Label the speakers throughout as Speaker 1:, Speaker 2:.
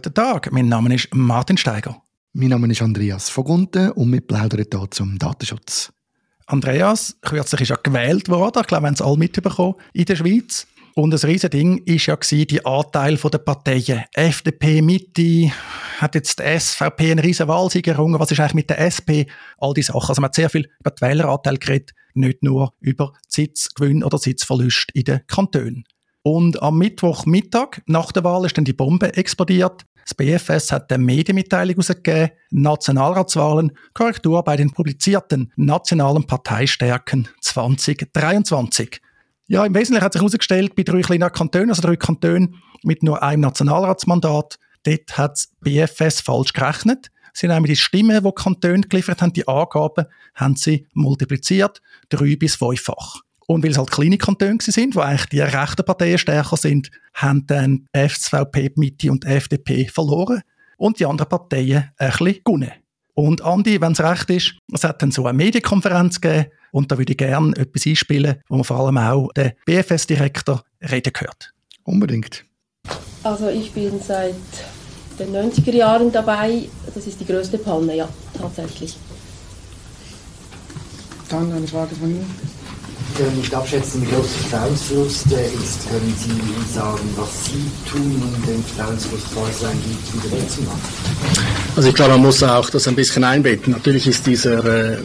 Speaker 1: Guten Tag, mein Name ist Martin Steiger.
Speaker 2: Mein Name ist Andreas Vogunten und wir plaudern hier zum Datenschutz.
Speaker 1: Andreas, kürzlich ist ja gewählt worden, ich glaube, wir haben es alle mitbekommen, in der Schweiz. Und das riesige Ding war ja die Anteil der Parteien. FDP, Mitte, hat jetzt die SVP einen riesen Wahlsieg errungen. Was ist eigentlich mit der SP? All diese Sachen. Also man hat sehr viel über den Wähleranteil geredet, nicht nur über Sitzgewinn oder Sitzverlust in den Kantonen. Und am Mittwochmittag nach der Wahl ist dann die Bombe explodiert. Das BFS hat eine Medienmitteilung herausgegeben, Nationalratswahlen, Korrektur bei den publizierten nationalen Parteistärken 2023. Ja, im Wesentlichen hat sich herausgestellt, bei drei kleinen Kantonen, also drei Kantonen mit nur einem Nationalratsmandat, dort hat das BFS falsch gerechnet. Sie haben die Stimmen, die Kantone geliefert haben, die Angaben, haben sie multipliziert, drei- bis fünffach. Und weil es halt kleine Kantone sind, wo eigentlich die rechten Parteien stärker sind, haben dann FSVP, Mitte und FDP verloren und die anderen Parteien ein bisschen gewonnen. Und Andi, wenn es recht ist, es hat dann so eine Medienkonferenz gegeben und da würde ich gerne etwas einspielen, wo man vor allem auch den BFS-Direktor reden gehört.
Speaker 2: Unbedingt.
Speaker 3: Also ich bin seit den 90er Jahren dabei. Das ist die größte Palme, ja, tatsächlich.
Speaker 4: Dann eine Frage von Ihnen.
Speaker 5: Sie können nicht abschätzen, wie groß der Vertrauensverlust ist. Können Sie sagen, was Sie tun, um den Vertrauensverlust, falls es einen wieder wegzumachen?
Speaker 6: Also ich glaube, man muss auch das ein bisschen einbetten. Natürlich ist dieser äh, äh,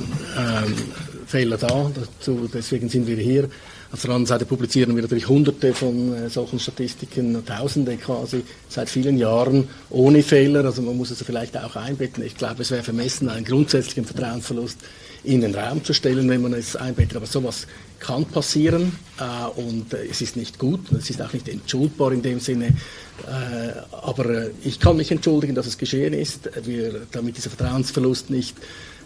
Speaker 6: Fehler da, dazu, deswegen sind wir hier. Auf der anderen Seite publizieren wir natürlich hunderte von äh, solchen Statistiken, tausende quasi, seit vielen Jahren ohne Fehler. Also man muss es vielleicht auch einbetten. Ich glaube, es wäre vermessen, einen grundsätzlichen Vertrauensverlust in den Raum zu stellen, wenn man es einbettet. Aber sowas kann passieren äh, und äh, es ist nicht gut, es ist auch nicht entschuldbar in dem Sinne. Äh, aber äh, ich kann mich entschuldigen, dass es geschehen ist. Wir, damit dieser Vertrauensverlust nicht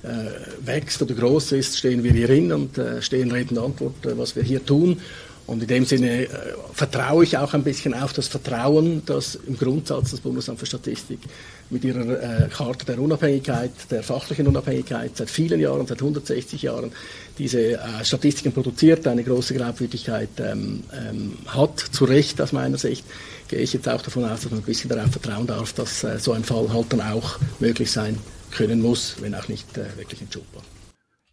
Speaker 6: äh, wächst oder groß ist, stehen wir hier hin und stehen Reden Antwort, was wir hier tun. Und in dem Sinne äh, vertraue ich auch ein bisschen auf das Vertrauen, das im Grundsatz das Bundesamt für Statistik mit ihrer äh, Karte der Unabhängigkeit, der fachlichen Unabhängigkeit seit vielen Jahren, seit 160 Jahren diese äh, Statistiken produziert, eine große Glaubwürdigkeit ähm, ähm, hat, zu Recht aus meiner Sicht, gehe ich jetzt auch davon aus, dass man ein bisschen darauf vertrauen darf, dass äh, so ein Fall halt dann auch möglich sein können muss, wenn auch nicht äh, wirklich entschuldbar.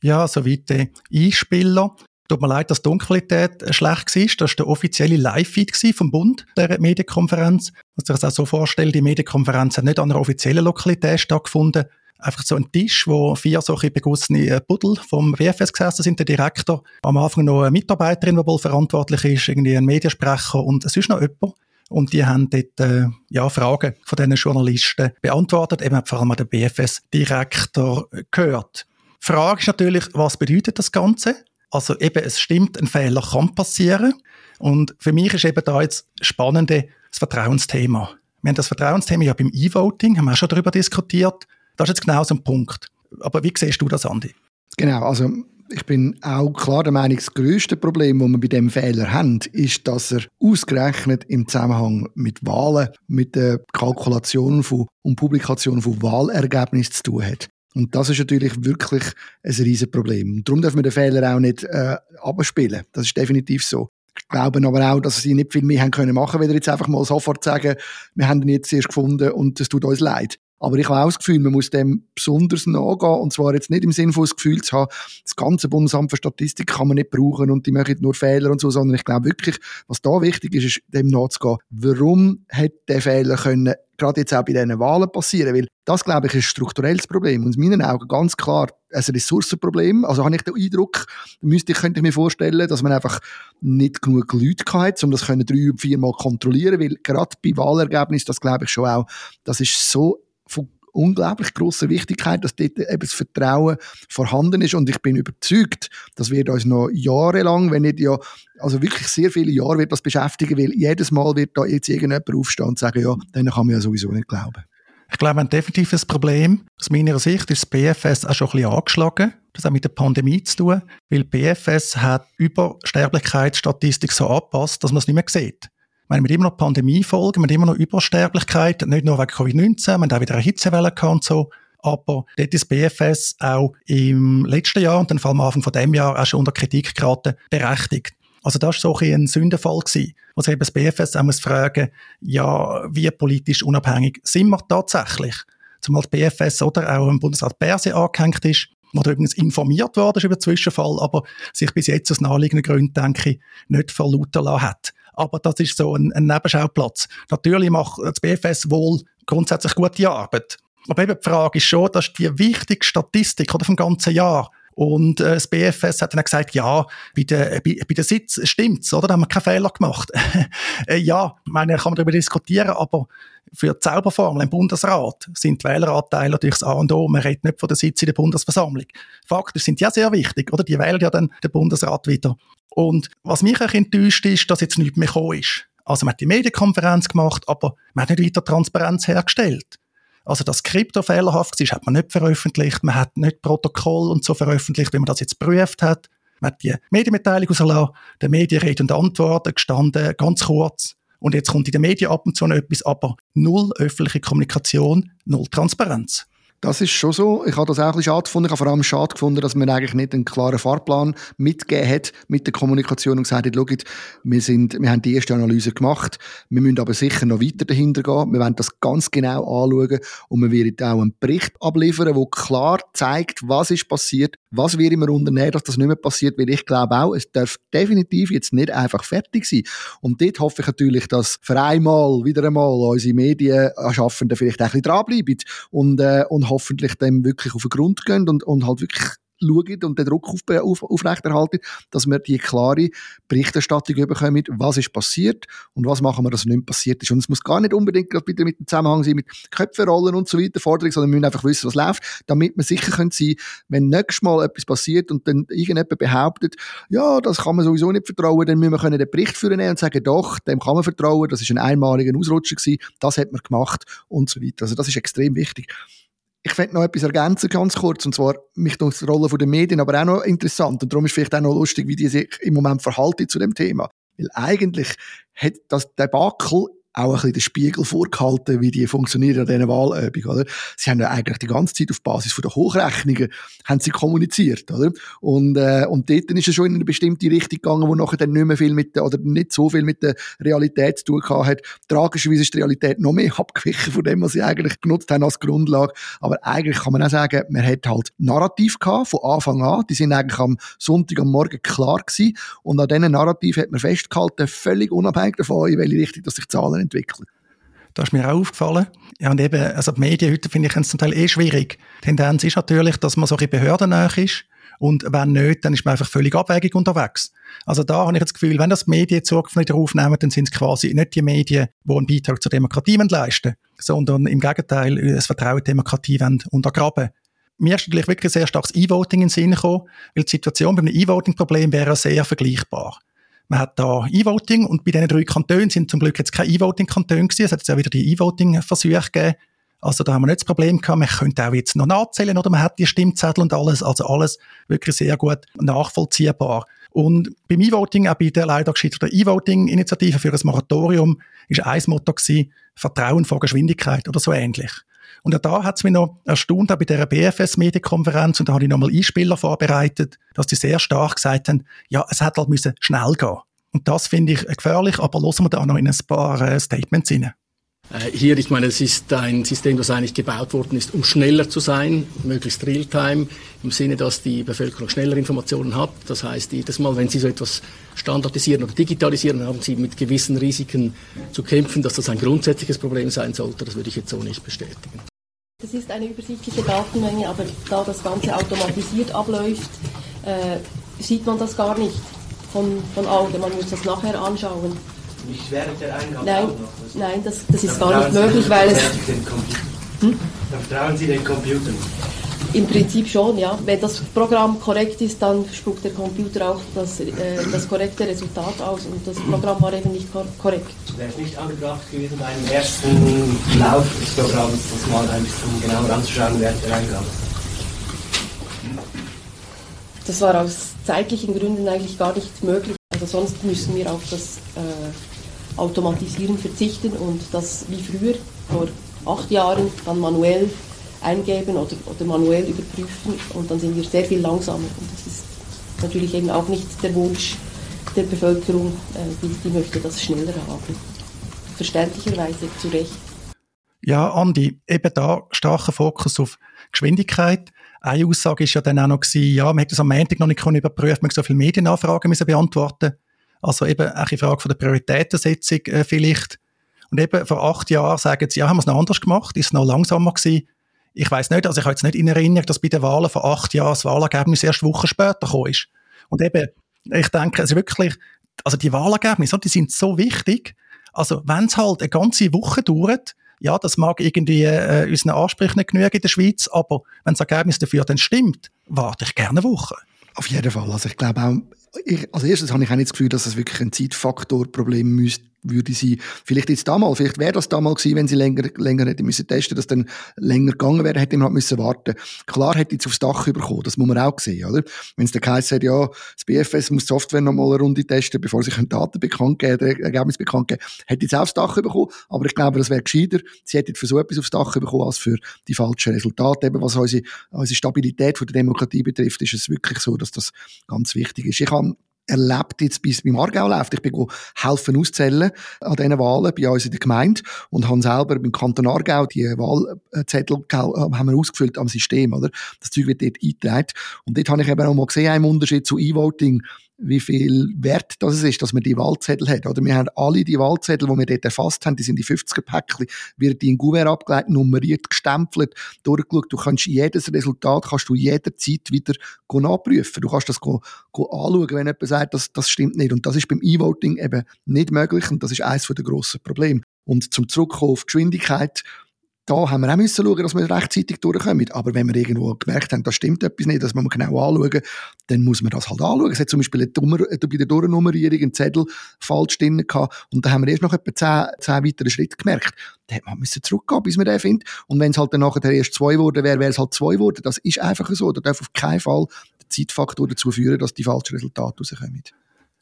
Speaker 1: Ja, soweit der Einspieler. Tut mir leid, dass die Tonqualität äh, schlecht war. Das war der offizielle Live-Feed vom Bund, der Medienkonferenz. Man sich das auch so vorstellen, die Medienkonferenz hat nicht an einer offiziellen Lokalität stattgefunden. Einfach so ein Tisch, wo vier solche begossene äh, Buddel vom WFS gesessen sind, der Direktor. Am Anfang noch eine Mitarbeiterin, die wohl verantwortlich ist, irgendwie ein Mediensprecher und ist noch jemand. Und die haben dort äh, ja, Fragen von diesen Journalisten beantwortet, eben vor allem der BFS-Direktor gehört. Die Frage ist natürlich, was bedeutet das Ganze? Also eben, es stimmt, ein Fehler kann passieren. Und für mich ist eben da jetzt spannende das Vertrauensthema. Wir haben das Vertrauensthema ja beim E-Voting, haben wir auch schon darüber diskutiert. Das ist jetzt genau so ein Punkt. Aber wie siehst du das, Andi?
Speaker 2: Genau, also ich bin auch klar der Meinung, das grösste Problem, das wir bei dem Fehler haben, ist, dass er ausgerechnet im Zusammenhang mit Wahlen, mit der Kalkulation von, und Publikation von Wahlergebnissen zu tun hat. Und das ist natürlich wirklich ein riesen Problem. Darum dürfen wir den Fehler auch nicht äh, abspielen. Das ist definitiv so. Ich glaube aber auch, dass sie nicht viel mehr haben können machen, weder jetzt einfach mal sofort sagen, wir haben ihn jetzt erst gefunden und es tut uns leid. Aber ich habe auch das Gefühl, man muss dem besonders nachgehen. Und zwar jetzt nicht im Sinne von das Gefühl zu haben, das ganze Bundesamt für Statistik kann man nicht brauchen und die machen nur Fehler und so, sondern ich glaube wirklich, was da wichtig ist, ist dem nachzugehen. Warum hat der Fehler können gerade jetzt auch bei diesen Wahlen passieren? Weil das, glaube ich, ist ein strukturelles Problem. Und in meinen Augen ganz klar ein Ressourcenproblem. Also habe ich den Eindruck, müsste ich, könnte ich mir vorstellen, dass man einfach nicht genug Leute hat, um das drei, viermal kontrollieren, weil gerade bei Wahlergebnissen, das glaube ich schon auch, das ist so unglaublich großer Wichtigkeit, dass dort eben das Vertrauen vorhanden ist und ich bin überzeugt, das wird uns noch jahrelang, wenn nicht ja, also wirklich sehr viele Jahre wird das beschäftigen, weil jedes Mal wird da jetzt irgendjemand aufstehen und sagen, ja, dann kann man ja sowieso nicht glauben.
Speaker 1: Ich glaube, ein definitives Problem. Aus meiner Sicht ist das BFS auch schon ein bisschen angeschlagen. Das hat mit der Pandemie zu tun, weil BFS hat Übersterblichkeitsstatistik so angepasst, dass man es nicht mehr sieht. Wir haben immer noch Pandemiefolgen, haben immer noch Übersterblichkeit, nicht nur wegen Covid-19, wir haben auch wieder eine Hitzewelle gehabt und so. Aber dort ist BFS auch im letzten Jahr und dann vor allem am Anfang von dem Jahr auch schon unter Kritik geraten, berechtigt. Also das war so ein, ein Sündenfall gewesen, wo sich eben das BFS auch muss fragen, ja, wie politisch unabhängig sind wir tatsächlich? Zumal das BFS oder auch im Bundesrat Berse angehängt ist, wo übrigens informiert worden ist über den Zwischenfall, aber sich bis jetzt aus naheliegenden Gründen, denke ich, nicht verlauten lassen hat. Aber das ist so ein, ein Nebenschauplatz. Natürlich macht das BFS wohl grundsätzlich gute Arbeit. Aber eben die Frage ist schon, dass die wichtige Statistik oder vom ganzen Jahr und äh, das BFS hat dann gesagt, ja, bei der, bei, bei der Sitz stimmt's, oder? Da haben wir keinen Fehler gemacht. äh, ja, meine, kann man darüber diskutieren, aber für die Zauberformel im Bundesrat sind die Wähleranteile natürlich das A und O. Man redet nicht von der Sitz in der Bundesversammlung. Faktisch sind die ja sehr wichtig, oder? Die wählen ja dann den Bundesrat wieder. Und was mich auch enttäuscht ist, dass jetzt nichts mehr gekommen ist. Also man hat die Medienkonferenz gemacht, aber man hat nicht weiter Transparenz hergestellt. Also das Krypto fehlerhaft ist, hat man nicht veröffentlicht. Man hat nicht Protokoll und so veröffentlicht, wie man das jetzt geprüft hat. Man hat die Medienmitteilung rausgelassen, der Medienrede und Antworten gestanden, ganz kurz. Und jetzt kommt in den Medien ab und zu noch etwas, aber null öffentliche Kommunikation, null Transparenz.
Speaker 2: Das ist schon so. Ich habe das auch ein bisschen schade gefunden. Ich habe vor allem schade gefunden, dass man eigentlich nicht einen klaren Fahrplan mitgegeben hat mit der Kommunikation und gesagt hat, schaut, wir, sind, wir haben die erste Analyse gemacht, wir müssen aber sicher noch weiter dahinter gehen. Wir werden das ganz genau anschauen und wir werden auch einen Bericht abliefern, der klar zeigt, was ist passiert, was wir immer unternehmen, dass das nicht mehr passiert, weil ich glaube auch, es darf definitiv jetzt nicht einfach fertig sein. Und dort hoffe ich natürlich, dass für einmal, wieder einmal, unsere Medienschaffenden vielleicht ein bisschen dranbleiben und, äh, und hoffentlich dem wirklich auf den Grund gehen und, und halt wirklich schauen und den Druck auf, auf, aufrechterhalten, dass wir die klare Berichterstattung bekommen, was ist passiert und was machen wir, dass nicht passiert ist. Und es muss gar nicht unbedingt wieder mit dem Zusammenhang sein mit Köpferollen und so weiter, Forderungen, sondern wir müssen einfach wissen, was läuft, damit wir sicher können sein, wenn nächstes Mal etwas passiert und dann irgendjemand behauptet, ja, das kann man sowieso nicht vertrauen, dann müssen wir den Bericht führen und sagen, doch, dem kann man vertrauen, das ist ein einmaliger Ausrutscher gewesen, das hat man gemacht und so weiter. Also das ist extrem wichtig. Ich möchte noch etwas ergänzen, ganz kurz, und zwar mich durch die Rolle der Medien, aber auch noch interessant, und darum ist vielleicht auch noch lustig, wie die sich im Moment verhalten zu dem Thema. Weil eigentlich hat das Debakel auch ein bisschen den Spiegel vorgehalten, wie die funktionieren an diesen Wahlübungen, oder? Sie haben ja eigentlich die ganze Zeit auf Basis von der Hochrechnungen haben sie kommuniziert, oder? Und, äh, und dort ist es schon in eine bestimmte Richtung gegangen, wo nachher dann nicht mehr viel mit der, oder nicht so viel mit der Realität zu tun hat. Tragischerweise ist die Realität noch mehr abgewichen von dem, was sie eigentlich genutzt haben als Grundlage. Aber eigentlich kann man auch sagen, man hat halt Narrativ gehabt, von Anfang an. Die sind eigentlich am Sonntag am Morgen klar gewesen. Und an diesen Narrativ hat man festgehalten, völlig unabhängig davon, in welche Richtung dass sich Zahlen entwickeln.
Speaker 1: Das ist mir auch aufgefallen. Ja, und eben, also die Medien heute finde ich zum Teil eh schwierig. Die Tendenz ist natürlich, dass man so ein behördennah ist. Und wenn nicht, dann ist man einfach völlig abwägig unterwegs. Also da habe ich das Gefühl, wenn das Medien Zukunft wieder aufnehmen, dann sind es quasi nicht die Medien, die einen Beitrag zur Demokratie leisten sondern im Gegenteil, das Vertrauen in die Demokratie untergraben. Mir ist natürlich wirklich sehr starkes E-Voting in den Sinn gekommen, weil die Situation bei einem E-Voting-Problem wäre sehr vergleichbar. Man hat da E-Voting und bei diesen drei Kantonen sind zum Glück jetzt keine E-Voting-Kantone gewesen. Es hat jetzt auch wieder die E-Voting-Versuche gegeben. Also da haben wir nicht das Problem gehabt, man könnte auch jetzt noch nachzählen oder man hat die Stimmzettel und alles, also alles wirklich sehr gut nachvollziehbar. Und beim E-Voting, auch bei der leider gescheiterten E-Voting-Initiative für ein Moratorium, ist ein Motto gewesen, Vertrauen vor Geschwindigkeit oder so ähnlich. Und auch da hat es mich noch erstaunt, auch bei dieser BFS-Medienkonferenz, und da habe ich nochmal Einspieler vorbereitet, dass die sehr stark gesagt haben, ja, es hätte halt müssen schnell gehen. Und das finde ich gefährlich, aber lassen wir da noch in ein paar äh, Statements rein.
Speaker 6: Äh, hier, ich meine, es ist ein System, das eigentlich gebaut worden ist, um schneller zu sein, möglichst real-time, im Sinne, dass die Bevölkerung schneller Informationen hat. Das heißt, jedes Mal, wenn Sie so etwas standardisieren oder digitalisieren, haben Sie mit gewissen Risiken zu kämpfen, dass das ein grundsätzliches Problem sein sollte. Das würde ich jetzt so nicht bestätigen.
Speaker 3: Das ist eine übersichtliche Datenmenge, aber da das Ganze automatisiert abläuft, äh, sieht man das gar nicht von, von Auge. Man muss das nachher anschauen.
Speaker 5: Nicht während der Eingabe?
Speaker 3: Nein, nein das, das ist gar nicht möglich, weil es...
Speaker 5: Hm? Dann vertrauen Sie den Computern?
Speaker 3: Im Prinzip schon, ja. Wenn das Programm korrekt ist, dann spuckt der Computer auch das, äh, das korrekte Resultat aus und das Programm war eben nicht korrekt.
Speaker 5: Wäre es nicht angebracht gewesen, beim ersten Lauf des Programms das mal ein bisschen genauer anzuschauen während der Eingabe?
Speaker 3: Das war aus zeitlichen Gründen eigentlich gar nicht möglich. Also sonst müssen wir auf das äh, Automatisieren verzichten und das wie früher, vor acht Jahren, dann manuell eingeben oder, oder manuell überprüfen und dann sind wir sehr viel langsamer. Und das ist natürlich eben auch nicht der Wunsch der Bevölkerung, äh, die, die möchte das schneller haben. Verständlicherweise zu Recht.
Speaker 1: Ja, Andi, eben da starker Fokus auf Geschwindigkeit. Eine Aussage ist ja dann auch noch gewesen, ja, man hätte das am Montag noch nicht überprüfen man so viele Medienanfragen müssen beantworten Also eben auch eine Frage von der Prioritätensetzung äh, vielleicht. Und eben vor acht Jahren sagen sie, ja, haben wir es noch anders gemacht, ist es noch langsamer gewesen. Ich weiß nicht, also ich habe jetzt nicht in Erinnerung, dass bei den Wahlen vor acht Jahren das Wahlergebnis erst Wochen später gekommen ist. Und eben, ich denke, es ist wirklich, also die Wahlergebnisse, die sind so wichtig. Also wenn es halt eine ganze Woche dauert, ja, das mag irgendwie äh, unseren Ansprüchen nicht genügen in der Schweiz, aber wenn das Ergebnis dafür dann stimmt, warte ich gerne eine Woche.
Speaker 2: Auf jeden Fall. Also ich glaube auch, ich, als erstes habe ich auch nicht das Gefühl, dass es wirklich ein Zeitfaktorproblem müsste würde sie, vielleicht jetzt damals, vielleicht wäre das damals gewesen, wenn sie länger, länger hätte müssen testen, dass dann länger gegangen wäre, hätte man halt müssen warten. Klar hätte jetzt aufs Dach bekommen, das muss man auch sehen, oder? Wenn es dann geheißen hat, ja, das BFS muss die Software noch mal eine Runde testen, bevor sie Daten bekannt geben, Ergebnis bekannt geben, hätte jetzt auch aufs Dach bekommen, aber ich glaube, das wäre gescheiter. Sie hätte für so etwas aufs Dach bekommen, als für die falschen Resultate. Eben, was unsere, unsere Stabilität von der Demokratie betrifft, ist es wirklich so, dass das ganz wichtig ist. Ich habe erlebt jetzt, bis beim Aargau läuft. Ich bin helfen auszählen an diesen Wahlen bei uns in der Gemeinde und habe selber beim Kanton Aargau die Wahlzettel äh, haben wir ausgefüllt am System, oder? Das Zeug wird dort eingetragen. Und dort habe ich eben auch mal gesehen, einen Unterschied zu E-Voting wie viel wert das ist, dass man die Wahlzettel hat. Oder wir haben alle die Wahlzettel, die wir dort erfasst haben, die sind die 50er Päckchen, wird die in Gouverne abgelegt, nummeriert, gestempelt, durchgeschaut. Du kannst jedes Resultat kannst du jederzeit wieder nachprüfen. Du kannst das anschauen, wenn jemand sagt, das, das stimmt nicht. Und das ist beim E-Voting eben nicht möglich und das ist eines der grossen Probleme. Und zum Zurückkommen auf Geschwindigkeit, da haben wir auch müssen schauen, dass wir rechtzeitig durchkommen. Aber wenn wir irgendwo gemerkt haben, da stimmt etwas nicht, das muss man genau anschauen, dann muss man das halt anschauen. Es hat zum Beispiel Dummer, bei der Durchnummerierung einen Zettel falsch drin gehabt und da haben wir erst noch etwa zehn, zehn weitere Schritte gemerkt. Da hätte man müssen zurückgehen, bis man den findet. Und wenn es halt dann nachher erst zwei geworden wäre, wäre es halt zwei geworden. Das ist einfach so. Da darf auf keinen Fall der Zeitfaktor dazu führen, dass die falschen Resultate rauskommen.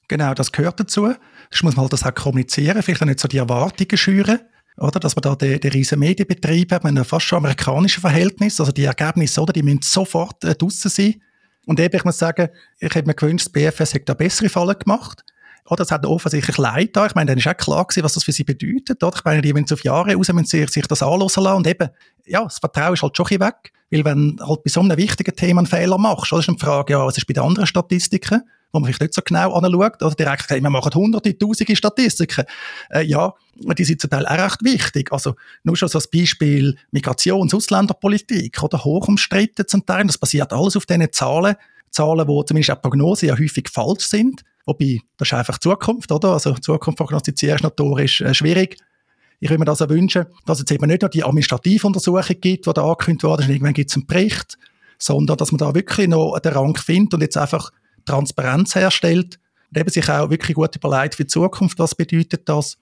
Speaker 1: Genau, das gehört dazu. Das muss man halt das auch kommunizieren, vielleicht auch nicht so die Erwartungen schüren oder? Dass man da den, den riesen Medienbetrieb hat, man hat fast schon amerikanische Verhältnis, also die Ergebnisse, oder? Die müssen sofort äh, draussen sein. Und eben, ich muss sagen, ich hätte mir gewünscht, das BFS hätte da bessere Fallen gemacht. Oder es hat offensichtlich Leid da. Ich meine, dann ist auch klar gewesen, was das für sie bedeutet. Oder? Ich meine, die, sie auf Jahre raus müssen sich, sich das anhören lassen. Und eben, ja, das Vertrauen ist halt schon weg. Weil wenn halt bei so einem wichtigen Thema einen Fehler machst, oder ist eine Frage, ja, was ist bei den anderen Statistiken? Wo man vielleicht nicht so genau anschaut, oder direkt sagt, wir machen hunderte, tausende Statistiken. Äh, ja, die sind zum Teil auch recht wichtig. Also, nur schon so das Beispiel Migrations- Ausländerpolitik, oder hoch umstritten zum Teil. Das basiert alles auf diesen Zahlen. Zahlen, die zumindest auch Prognosen ja häufig falsch sind. Wobei, das ist einfach Zukunft, oder? Also, Zukunft prognostizieren ist notorisch äh, schwierig. Ich würde mir das auch wünschen, dass es eben nicht nur die Administrativuntersuchung gibt, die da angekündigt worden ist, irgendwann gibt es einen Bericht, sondern dass man da wirklich noch den Rang findet und jetzt einfach Transparenz herstellt und eben sich auch wirklich gut überlegt für die Zukunft, was bedeutet das.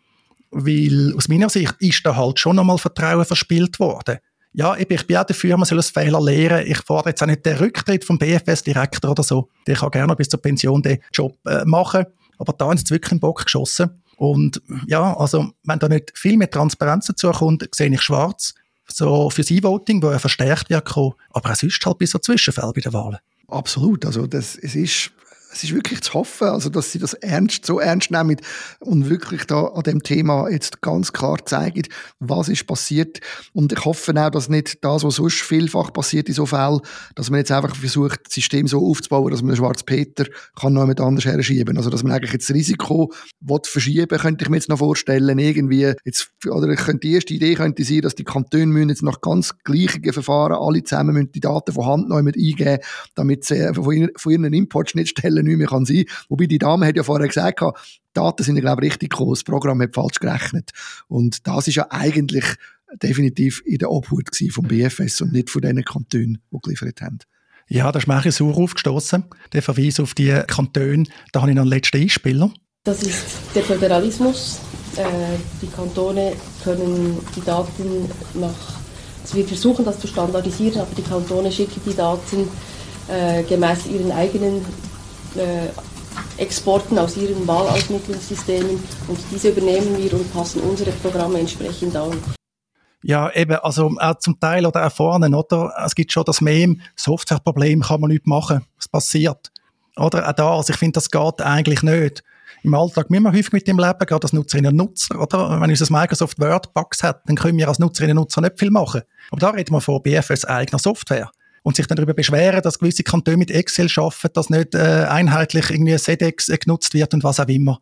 Speaker 1: Weil aus meiner Sicht ist da halt schon nochmal Vertrauen verspielt worden. Ja, ich bin auch dafür, man soll aus Fehler lernen. Ich fordere jetzt auch nicht den Rücktritt vom BFS-Direktor oder so. Der kann gerne bis zur Pension den Job äh, machen. Aber da haben sie wirklich einen Bock geschossen. Und ja, also, wenn da nicht viel mehr Transparenz dazu kommt, sehe ich schwarz. So fürs E-Voting, wo er verstärkt wird, kommen, aber auch sonst halt bis so Zwischenfälle bei den Wahlen.
Speaker 2: Absolut. Also das, es ist es ist wirklich zu hoffen, also dass sie das ernst, so ernst nehmen und wirklich da an dem Thema jetzt ganz klar zeigen, was ist passiert. Und ich hoffe auch, dass nicht das, was sonst vielfach passiert in so Fällen, dass man jetzt einfach versucht, das System so aufzubauen, dass man den Schwarz Peter kann noch jemand anders herschieben. Also, dass man eigentlich jetzt das Risiko will verschieben, könnte ich mir jetzt noch vorstellen, irgendwie, jetzt, oder könnte die erste Idee könnte sein, dass die Kantone müssen jetzt nach ganz gleichen Verfahren alle zusammen müssen die Daten von Hand noch jemand eingeben, damit sie von ihren, Importschnittstellen Stelle nicht mehr kann sein kann. Wobei die Dame hat ja vorher gesagt, die Daten sind ja, glaube ich, richtig gekommen. Das Programm hat falsch gerechnet. Und das ist ja eigentlich definitiv in der Obhut vom BFS und nicht von den Kantonen, die geliefert haben.
Speaker 1: Ja, da ist mir sauer aufgestoßen. Der Verweis auf die Kantone, da habe ich noch einen letzten Einspieler.
Speaker 3: Das ist der Föderalismus. Äh, die Kantone können die Daten nach, also wir versuchen das zu standardisieren, aber die Kantone schicken die Daten äh, gemäß ihren eigenen äh, Exporten aus ihren Wahlausmittlungssystemen und diese übernehmen wir und passen unsere Programme entsprechend an.
Speaker 1: Ja, eben, also auch zum Teil oder auch vorne, oder? Es gibt schon das Meme, Softwareproblem kann man nicht machen, es passiert. Oder auch da, also ich finde, das geht eigentlich nicht. Im Alltag müssen wir häufig mit dem leben, gerade als Nutzerinnen und Nutzer, oder? Wenn unser Microsoft Word Bugs hat, dann können wir als Nutzerinnen und Nutzer nicht viel machen. Aber da reden wir von BFS eigener Software. Und sich dann darüber beschweren, dass gewisse Kantone mit Excel arbeiten, dass nicht äh, einheitlich irgendwie SEDEX äh, genutzt wird und was auch immer.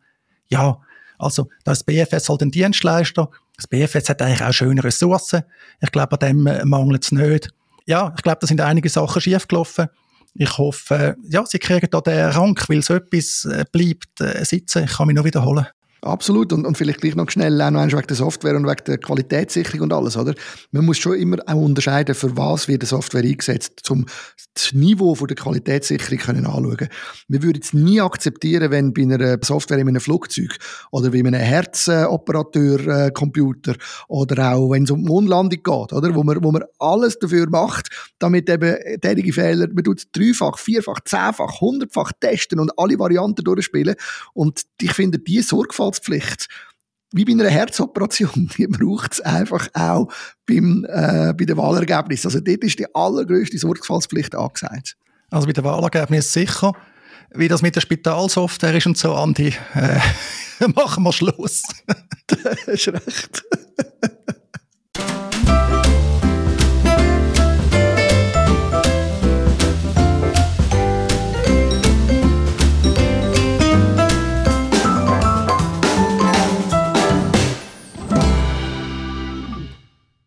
Speaker 1: Ja, also da ist BFS halt ein Dienstleister. Das BFS hat eigentlich auch schöne Ressourcen. Ich glaube, an dem äh, mangelt es nicht. Ja, ich glaube, da sind einige Sachen schiefgelaufen. Ich hoffe, ja, sie kriegen da den Rang, weil so etwas äh, bleibt äh, sitzen. Ich kann mich noch wiederholen.
Speaker 2: Absolut. Und, und vielleicht gleich noch schnell auch noch wegen der Software und wegen der Qualitätssicherung und alles, oder? Man muss schon immer auch unterscheiden, für was wird die Software eingesetzt, um das Niveau von der Qualitätssicherung können anschauen. Wir würden es nie akzeptieren, wenn bei einer Software in einem Flugzeug oder bei einem Herzoperateur-Computer oder auch wenn es um die Mondlandung geht, oder? Wo man, wo man alles dafür macht, damit eben derige Fehler, man tut dreifach, vierfach, zehnfach, hundertfach testen und alle Varianten durchspielen. Und ich finde, diese Sorgfalt Sorgfaltspflicht, wie bei einer Herzoperation, die braucht es einfach auch beim, äh, bei den Wahlergebnissen. Also dort ist die allergrößte Sorgfaltspflicht angesagt.
Speaker 1: Also bei den Wahlergebnissen sicher. Wie das mit der Spitalsoftware ist und so, Andi, äh, machen wir Schluss.
Speaker 2: das ist recht.